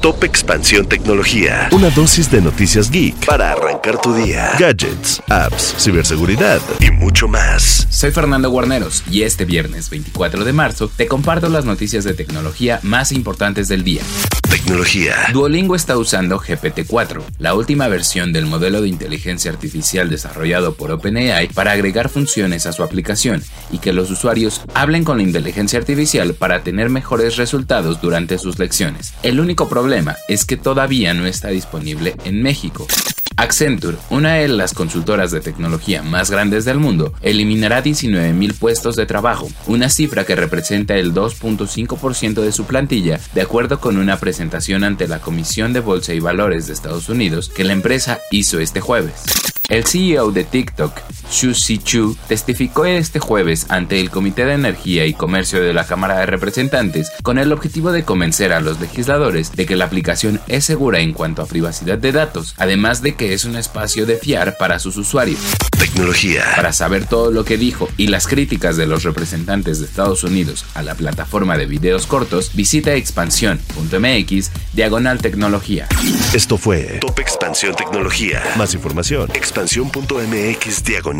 Top Expansión Tecnología. Una dosis de noticias geek para arrancar tu día. Gadgets, apps, ciberseguridad y mucho más. Soy Fernando Guarneros y este viernes 24 de marzo te comparto las noticias de tecnología más importantes del día. Tecnología. Duolingo está usando GPT-4, la última versión del modelo de inteligencia artificial desarrollado por OpenAI para agregar funciones a su aplicación y que los usuarios hablen con la inteligencia artificial para tener mejores resultados durante sus lecciones. El único problema es que todavía no está disponible en México. Accenture, una de las consultoras de tecnología más grandes del mundo, eliminará 19.000 puestos de trabajo, una cifra que representa el 2.5% de su plantilla, de acuerdo con una presentación ante la Comisión de Bolsa y Valores de Estados Unidos que la empresa hizo este jueves. El CEO de TikTok, Xu Chu, testificó este jueves ante el Comité de Energía y Comercio de la Cámara de Representantes con el objetivo de convencer a los legisladores de que la aplicación es segura en cuanto a privacidad de datos, además de que es un espacio de fiar para sus usuarios. Tecnología. Para saber todo lo que dijo y las críticas de los representantes de Estados Unidos a la plataforma de videos cortos, visita expansión.mx diagonal tecnología. Esto fue Top Expansión Tecnología. Más información. Expansión.mx diagonal